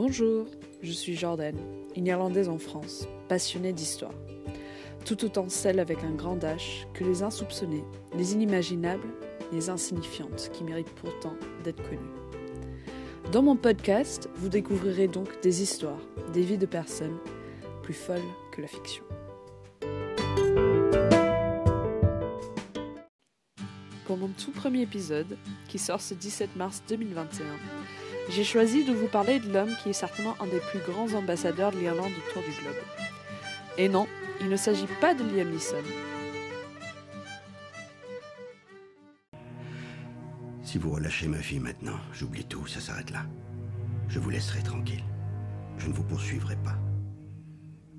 Bonjour, je suis Jordan, une Irlandaise en France, passionnée d'histoire. Tout autant celle avec un grand H que les insoupçonnées, les inimaginables, les insignifiantes qui méritent pourtant d'être connues. Dans mon podcast, vous découvrirez donc des histoires, des vies de personnes plus folles que la fiction. Pour mon tout premier épisode, qui sort ce 17 mars 2021, j'ai choisi de vous parler de l'homme qui est certainement un des plus grands ambassadeurs de l'Irlande autour du globe. Et non, il ne s'agit pas de Liam Neeson. Si vous relâchez ma fille maintenant, j'oublie tout, ça s'arrête là. Je vous laisserai tranquille. Je ne vous poursuivrai pas.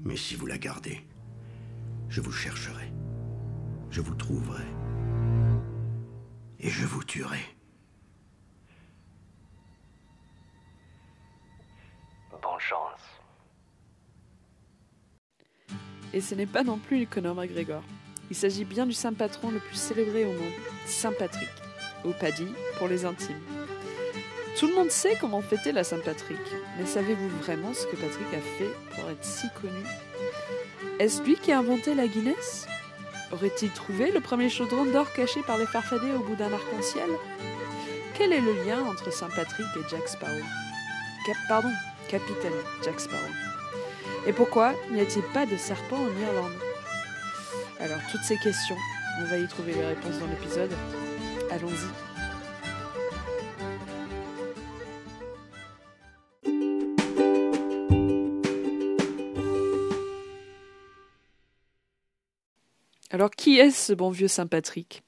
Mais si vous la gardez, je vous chercherai. Je vous trouverai. Et je vous tuerai. Et ce n'est pas non plus Conor McGregor. Il s'agit bien du saint patron le plus célébré au monde, Saint Patrick, au Paddy pour les intimes. Tout le monde sait comment fêter la Saint Patrick, mais savez-vous vraiment ce que Patrick a fait pour être si connu? Est-ce lui qui a inventé la Guinness? Aurait-il trouvé le premier chaudron d'or caché par les farfadets au bout d'un arc-en-ciel? Quel est le lien entre Saint Patrick et Jack Sparrow? Pardon, capitaine Jack Sparrow. Et pourquoi n'y a-t-il pas de serpent en Irlande? Alors, toutes ces questions, on va y trouver les réponses dans l'épisode. Allons-y. Alors, qui est ce bon vieux Saint Patrick?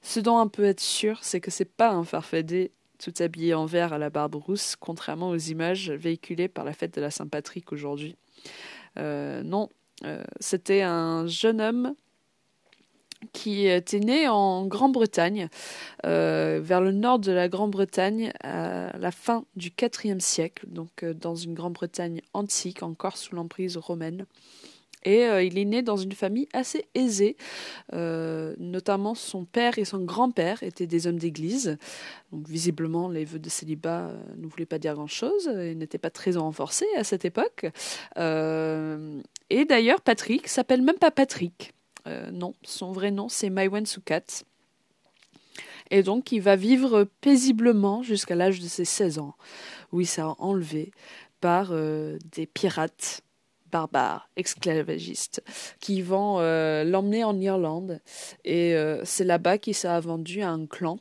Ce dont on peut être sûr, c'est que c'est pas un farfadet tout habillé en vert à la barbe rousse, contrairement aux images véhiculées par la fête de la Saint-Patrick aujourd'hui. Euh, non, euh, c'était un jeune homme qui était né en Grande-Bretagne, euh, vers le nord de la Grande-Bretagne, à la fin du IVe siècle, donc dans une Grande-Bretagne antique, encore sous l'emprise romaine. Et euh, il est né dans une famille assez aisée, euh, notamment son père et son grand-père étaient des hommes d'église. Donc visiblement, les vœux de célibat euh, ne voulaient pas dire grand-chose et n'étaient pas très renforcés à cette époque. et d'ailleurs, Patrick s'appelle même pas Patrick. non, son vrai nom c'est Maïwen Sukat. Et donc, il va vivre paisiblement jusqu'à l'âge de ses 16 ans, où il sera enlevé par des pirates barbares, esclavagistes, qui vont euh, l'emmener en Irlande. Et euh, c'est là-bas qu'il s'est vendu à un clan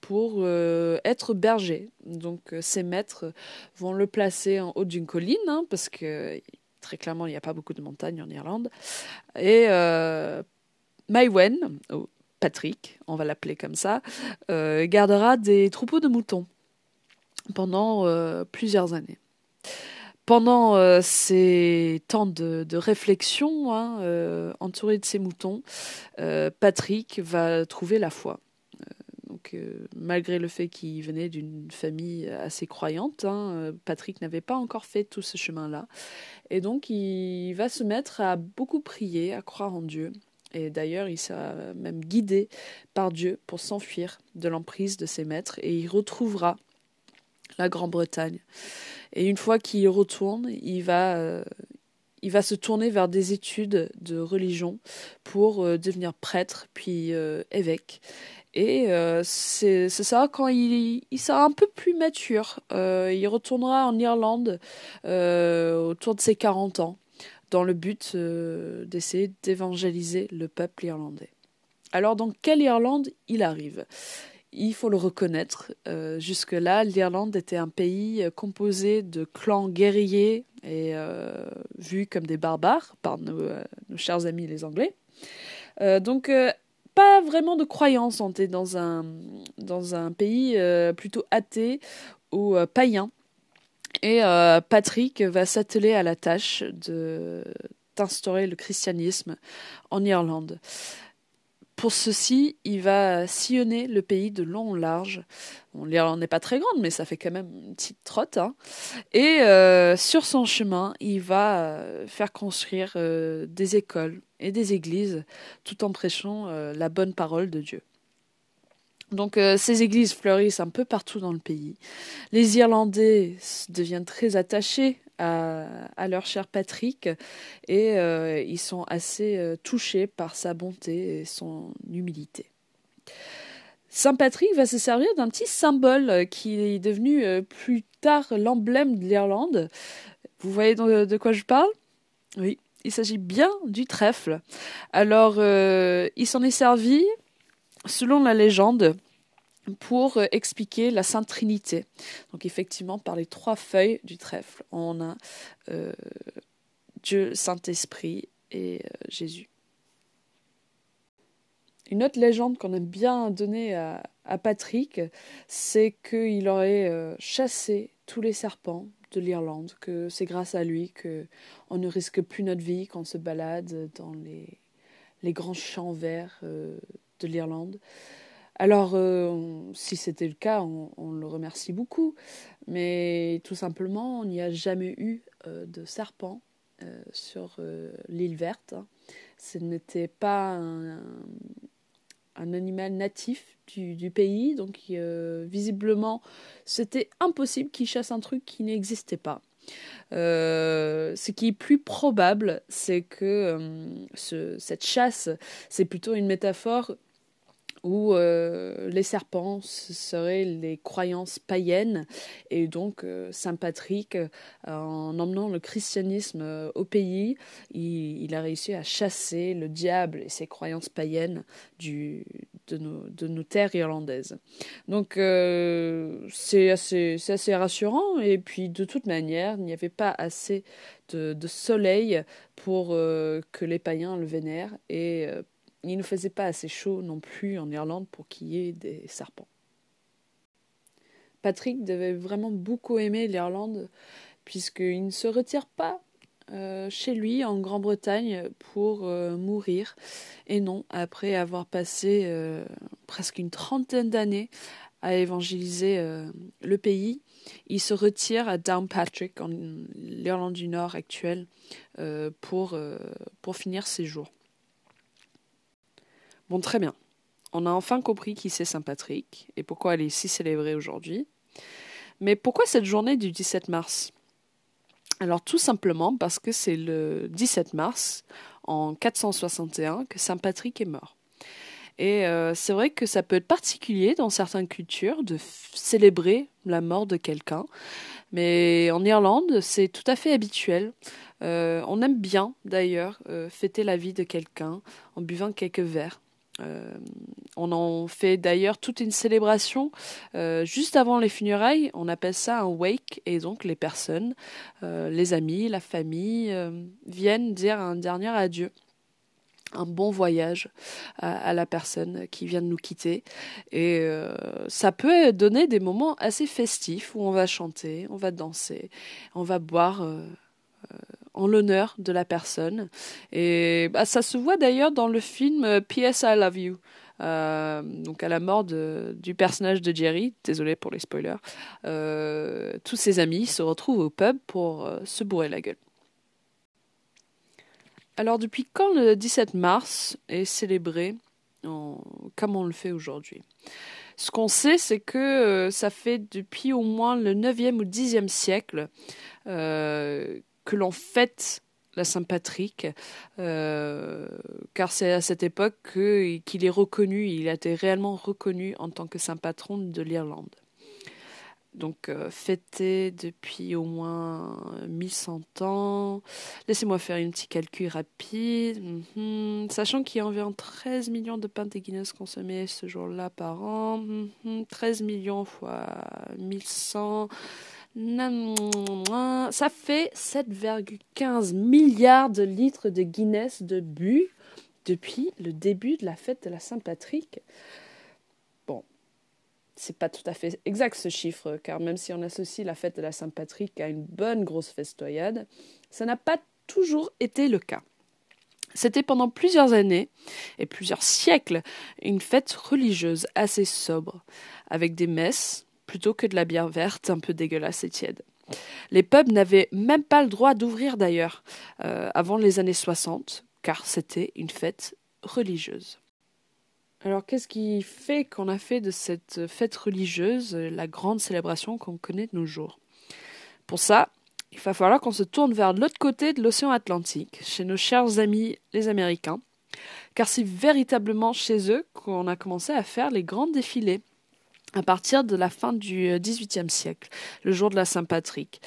pour euh, être berger. Donc ses maîtres vont le placer en haut d'une colline, hein, parce que très clairement il n'y a pas beaucoup de montagnes en Irlande. Et Maïwen, ou Patrick, on va l'appeler comme ça, gardera des troupeaux de moutons pendant plusieurs années pendant euh, ces temps de, réflexion, hein, euh, entouré de ses moutons, euh, Patrick va trouver la foi. donc, malgré le fait qu'il venait d'une famille assez croyante, hein, Patrick n'avait pas encore fait tout ce chemin-là. Et donc, il va se mettre à beaucoup prier, à croire en Dieu. Et d'ailleurs, il sera même guidé par Dieu pour s'enfuir de l'emprise de ses maîtres et il retrouvera la Grande-Bretagne. Et une fois qu'il retourne, il va, euh, il va se tourner vers des études de religion pour euh, devenir prêtre, puis euh, évêque. Et c'est ça, quand il, il sera un peu plus mature, il retournera en Irlande autour de ses 40 ans, dans le but d'essayer d'évangéliser le peuple irlandais. Alors dans quelle Irlande il arrive? Il faut le reconnaître, euh, jusque-là, l'Irlande était un pays euh, composé de clans guerriers et euh, vus comme des barbares par nos, chers amis les Anglais. donc, pas vraiment de croyance. On était dans un, pays plutôt athée ou païen. Et Patrick va s'atteler à la tâche d'instaurer le christianisme en Irlande. Pour ceci, il va sillonner le pays de long en large. L'Irlande n'est pas très grande, mais ça fait quand même une petite trotte. Hein. Et euh, sur son chemin, il va euh, faire construire euh, des écoles et des églises, tout en prêchant la bonne parole de Dieu. Donc ces églises fleurissent un peu partout dans le pays. Les Irlandais deviennent très attachés à, leur cher Patrick et euh, ils sont assez euh, touchés par sa bonté et son humilité. Saint Patrick va se servir d'un petit symbole qui est devenu plus tard l'emblème de l'Irlande. Vous voyez de, quoi je parle? Oui, il s'agit bien du trèfle. Alors, il s'en est servi selon la légende, pour euh, expliquer la Sainte Trinité. Donc effectivement, par les trois feuilles du trèfle, on a euh, Dieu, Saint-Esprit et euh, Jésus. Une autre légende qu'on aime bien donner à, Patrick, c'est qu'il aurait chassé tous les serpents de l'Irlande, que c'est grâce à lui qu'on ne risque plus notre vie quand on se balade dans les grands champs verts de l'Irlande. Alors, euh, si c'était le cas, on, le remercie beaucoup, mais tout simplement, il n'y a jamais eu euh, de serpent euh, sur l'île verte. Ce n'était pas un, animal natif du, pays, donc visiblement, c'était impossible qu'il chasse un truc qui n'existait pas. ce qui est plus probable, c'est que cette chasse, c'est plutôt une métaphore où euh, les serpents seraient les croyances païennes. Et donc euh, Saint Patrick, euh, en emmenant le christianisme au pays, il, a réussi à chasser le diable et ses croyances païennes de, nos, terres irlandaises. Donc c'est assez, assez rassurant. Et puis de toute manière, il n'y avait pas assez de, de soleil pour que les païens le vénèrent. Et il ne faisait pas assez chaud non plus en Irlande pour qu'il y ait des serpents. Patrick devait vraiment beaucoup aimer l'Irlande puisqu'il ne se retire pas euh, chez lui en Grande-Bretagne pour euh, mourir. Et non, après avoir passé euh, presque une trentaine d'années à évangéliser le pays, il se retire à Downpatrick, en l'Irlande du Nord actuelle, pour, pour finir ses jours. Très bien. On a enfin compris qui c'est Saint Patrick et pourquoi elle est si célébrée aujourd'hui. Mais pourquoi cette journée du 17 mars? Alors tout simplement parce que c'est le 17 mars, en 461, que Saint Patrick est mort. Et euh, c'est vrai que ça peut être particulier dans certaines cultures de célébrer la mort de quelqu'un, mais en Irlande, c'est tout à fait habituel. Euh, on aime bien d'ailleurs euh, fêter la vie de quelqu'un en buvant quelques verres. Euh, on en fait d'ailleurs toute une célébration euh, juste avant les funérailles. On appelle ça un wake et donc les personnes, euh, les amis, la famille viennent dire un dernier adieu un bon voyage à, la personne qui vient de nous quitter. Et ça peut donner des moments assez festifs où on va chanter, on va danser, on va boire en l'honneur de la personne. Et bah, ça se voit d'ailleurs dans le film euh, P.S. I Love You. Euh, donc à la mort du personnage de Jerry, désolé pour les spoilers, euh, tous ses amis se retrouvent au pub pour se bourrer la gueule. Alors depuis quand le 17 mars est célébré comme on le fait aujourd'hui? Ce qu'on sait, c'est que ça fait depuis au moins le 9e ou 10e siècle que l'on fête la Saint-Patrick, euh, car c'est à cette époque qu'il est reconnu, il a été réellement reconnu en tant que saint patron de l'Irlande. Donc euh, fêté depuis au moins 1100 ans. Laissez-moi faire une petit calcul rapide. Mhm. Sachant qu'il y a environ 13 millions de pintes de Guinness consommées ce jour-là par an. 13 mhm. millions fois 1100 ça fait 7,15 milliards de litres de Guinness de bu depuis le début de la fête de la Saint-Patrick. Bon, c'est pas tout à fait exact ce chiffre, car même si on associe la fête de la Saint-Patrick à une bonne grosse festoyade, ça n'a pas toujours été le cas. C'était pendant plusieurs années et plusieurs siècles une fête religieuse assez sobre, avec des messes, plutôt que de la bière verte un peu dégueulasse et tiède. Les pubs n'avaient même pas le droit d'ouvrir d'ailleurs euh, avant les années 60, car c'était une fête religieuse. Alors, qu'est-ce qui fait qu'on a fait de cette fête religieuse la grande célébration qu'on connaît de nos jours? Pour ça, il va falloir qu'on se tourne vers l'autre côté de l'océan Atlantique, chez nos chers amis les Américains, car c'est véritablement chez eux qu'on a commencé à faire les grands défilés à partir de la fin du XVIIIe siècle, le jour de la Saint-Patrick.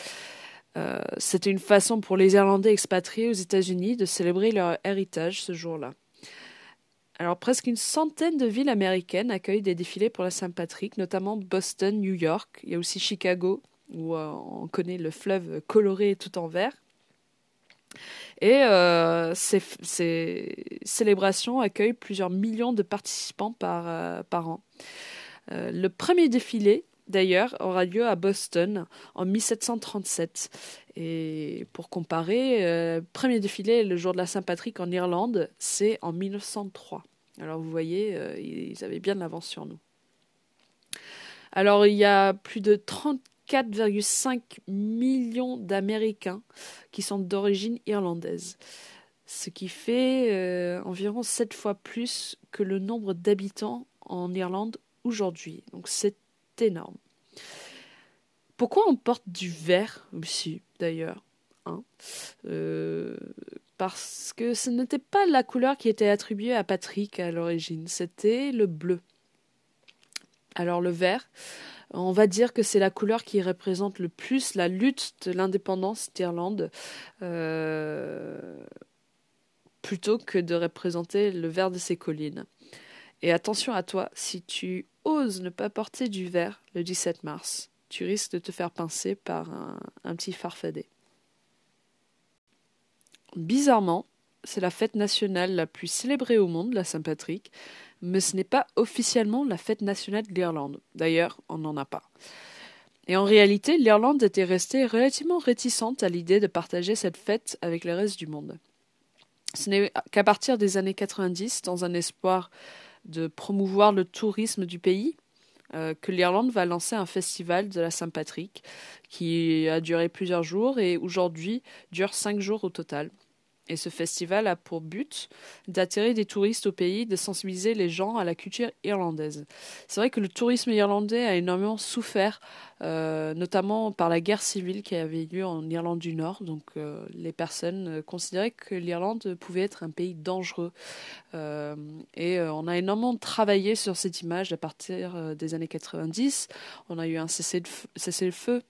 Euh, C'était une façon pour les Irlandais expatriés aux États-Unis de célébrer leur héritage ce jour-là. Alors presque une centaine de villes américaines accueillent des défilés pour la Saint-Patrick, notamment Boston, New York, il y a aussi Chicago, où euh, on connaît le fleuve coloré tout en vert. Et euh, ces, célébrations accueillent plusieurs millions de participants par, euh, par an. Euh, le premier défilé, d'ailleurs, aura lieu à Boston en 1737. Et pour comparer, euh, premier défilé le jour de la Saint-Patrick en Irlande, c'est en 1903. Alors vous voyez, euh, ils avaient bien de l'avance sur nous. Alors il y a plus de 34,5 millions d'Américains qui sont d'origine irlandaise, ce qui fait environ 7 fois plus que le nombre d'habitants en Irlande aujourd'hui. Donc c'est énorme. Pourquoi on porte du vert? Aussi, d'ailleurs hein euh, Parce que ce n'était pas la couleur qui était attribuée à Patrick à l'origine, c'était le bleu. Alors le vert, on va dire que c'est la couleur qui représente le plus la lutte de l'indépendance d'Irlande, euh, plutôt que de représenter le vert de ses collines. Et attention à toi, si tu oses ne pas porter du vert le 17 mars, tu risques de te faire pincer par un, petit farfadet. Bizarrement, c'est la fête nationale la plus célébrée au monde, la Saint-Patrick, mais ce n'est pas officiellement la fête nationale de l'Irlande. D'ailleurs, on n'en a pas. Et en réalité, l'Irlande était restée relativement réticente à l'idée de partager cette fête avec le reste du monde. Ce n'est qu'à partir des années 90, dans un espoir de promouvoir le tourisme du pays, euh, que l'Irlande va lancer un festival de la Saint-Patrick qui a duré plusieurs jours et aujourd'hui dure cinq jours au total. Et ce festival a pour but d'attirer des touristes au pays, de sensibiliser les gens à la culture irlandaise. C'est vrai que le tourisme irlandais a énormément souffert, euh, notamment par la guerre civile qui avait lieu en Irlande du Nord. Donc euh, les personnes euh, considéraient que l'Irlande pouvait être un pays dangereux. Et on a énormément travaillé sur cette image à partir des années 90. On a eu un cessez-le-feu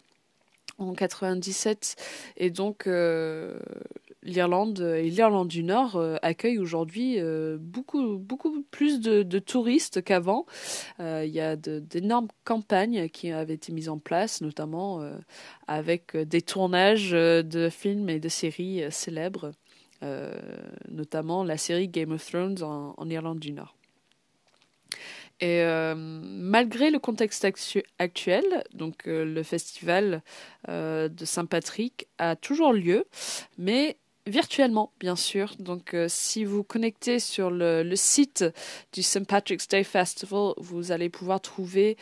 en 97 et donc euh, l'Irlande et l'Irlande du Nord euh, accueillent aujourd'hui euh, beaucoup beaucoup plus de, touristes qu'avant. Euh, il y a d'énormes campagnes qui avaient été mises en place, notamment avec des tournages de films et de séries célèbres, notamment la série Game of Thrones en Irlande du Nord. Et euh, malgré le contexte actuel, donc euh, le festival euh, de Saint-Patrick a toujours lieu, mais virtuellement, bien sûr. Donc, si vous connectez sur le, site du St. Patrick's Day Festival, vous allez pouvoir trouver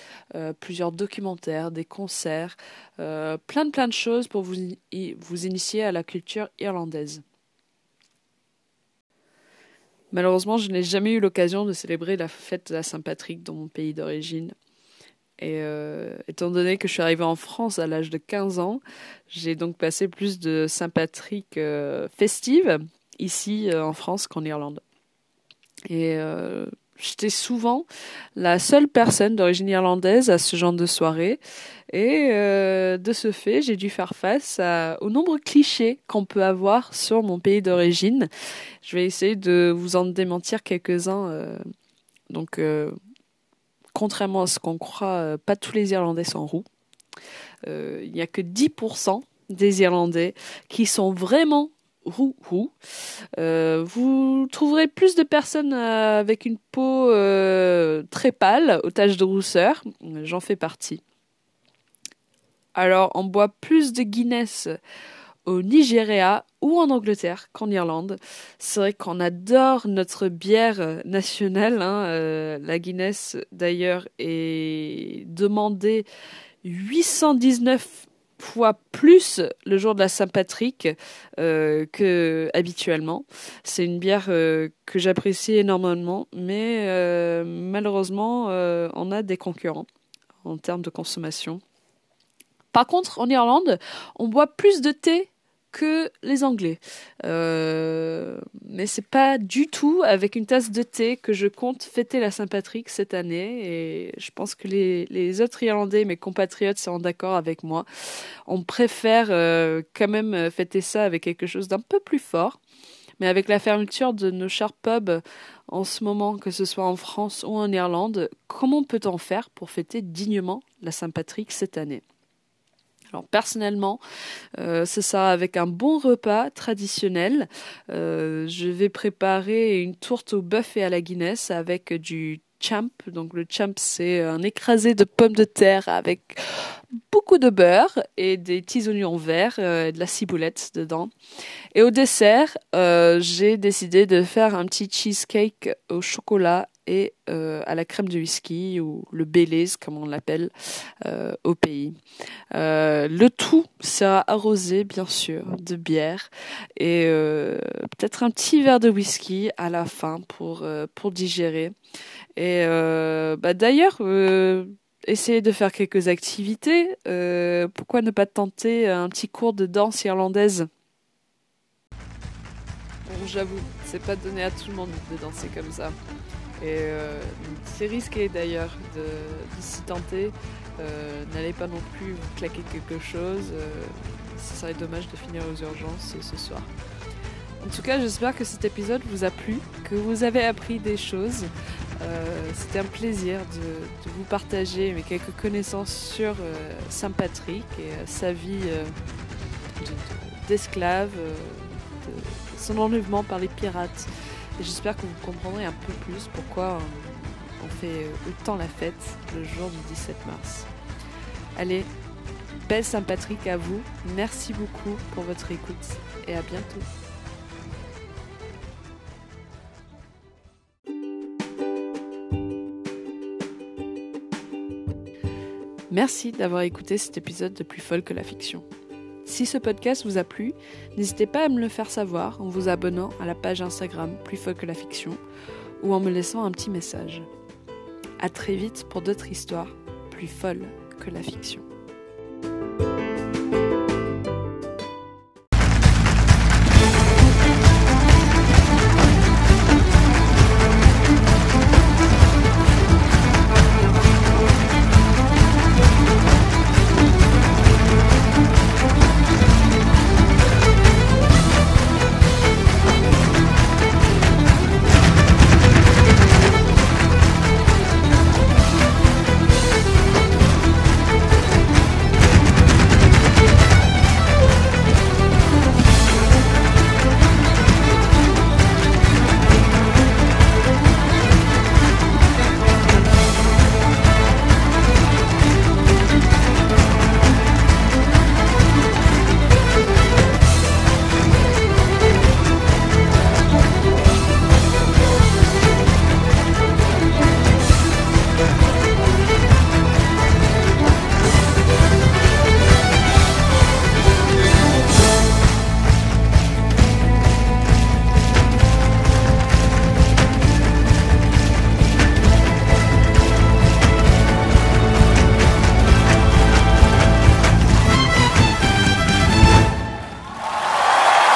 plusieurs documentaires, des concerts, plein de plein de choses pour vous, vous initier à la culture irlandaise. Malheureusement, je n'ai jamais eu l'occasion de célébrer la fête de la Saint-Patrick dans mon pays d'origine. Et euh, étant donné que je suis arrivée en France à l'âge de 15 ans, j'ai donc passé plus de Saint-Patrick euh, festive ici euh, en France qu'en Irlande. Et j'étais souvent la seule personne d'origine irlandaise à ce genre de soirée. Et euh, de ce fait, j'ai dû faire face à, aux nombreux clichés qu'on peut avoir sur mon pays d'origine. Je vais essayer de vous en démentir quelques-uns. Euh, donc, euh, contrairement à ce qu'on croit, pas tous les Irlandais sont roux. Il n'y a que 10% des Irlandais qui sont vraiment Euh, vous trouverez plus de personnes euh, avec une peau euh, très pâle, aux taches de rousseur. J'en fais partie. Alors, on boit plus de Guinness au Nigeria ou en Angleterre qu'en Irlande. C'est vrai qu'on adore notre bière nationale. Hein. La Guinness, d'ailleurs, est demandée 819 fois plus le jour de la Saint-Patrick euh, que habituellement. C'est une bière euh, que j'apprécie énormément, mais euh, malheureusement, euh, on a des concurrents en termes de consommation. Par contre, en Irlande, on boit plus de thé que les Anglais. Euh, mais c'est pas du tout avec une tasse de thé que je compte fêter la Saint-Patrick cette année. Et je pense que les, autres Irlandais, mes compatriotes, seront d'accord avec moi. On préfère euh, quand même fêter ça avec quelque chose d'un peu plus fort. Mais avec la fermeture de nos chers pubs en ce moment, que ce soit en France ou en Irlande, comment peut-on faire pour fêter dignement la Saint-Patrick cette année? Alors personnellement, euh, c'est ça avec un bon repas traditionnel. Euh, je vais préparer une tourte au bœuf et à la Guinness avec du champ. Donc le champ, c'est un écrasé de pommes de terre avec beaucoup de beurre et des petits oignons verts, euh, et de la ciboulette dedans. Et au dessert, euh, j'ai décidé de faire un petit cheesecake au chocolat et euh, à la crème de whisky ou le Baileys comme on l'appelle au pays. Le tout sera arrosé bien sûr de bière et peut-être un petit verre de whisky à la fin pour digérer. Et bah, d'ailleurs essayer de faire quelques activités. Euh, pourquoi ne pas tenter un petit cours de danse irlandaise? Bon, j'avoue, c'est pas donné à tout le monde de danser comme ça. Et euh, c'est risqué d'ailleurs de, s'y tenter. Euh, N'allez pas non plus claquer quelque chose. Ce serait dommage de finir aux urgences ce soir. En tout cas, j'espère que cet épisode vous a plu, que vous avez appris des choses. Euh, C'était un plaisir de, vous partager mes quelques connaissances sur euh, Saint Patrick et euh, sa vie d'esclave, de, de, de, son enlèvement par les pirates. J'espère que vous comprendrez un peu plus pourquoi on, fait autant la fête le jour du 17 mars. Allez, belle Saint Patrick à vous. Merci beaucoup pour votre écoute et à bientôt. Merci d'avoir écouté cet épisode de Plus folle que la fiction. Si ce podcast vous a plu, n'hésitez pas à me le faire savoir en vous abonnant à la page Instagram Plus folle que la fiction ou en me laissant un petit message. À très vite pour d'autres histoires plus folles que la fiction.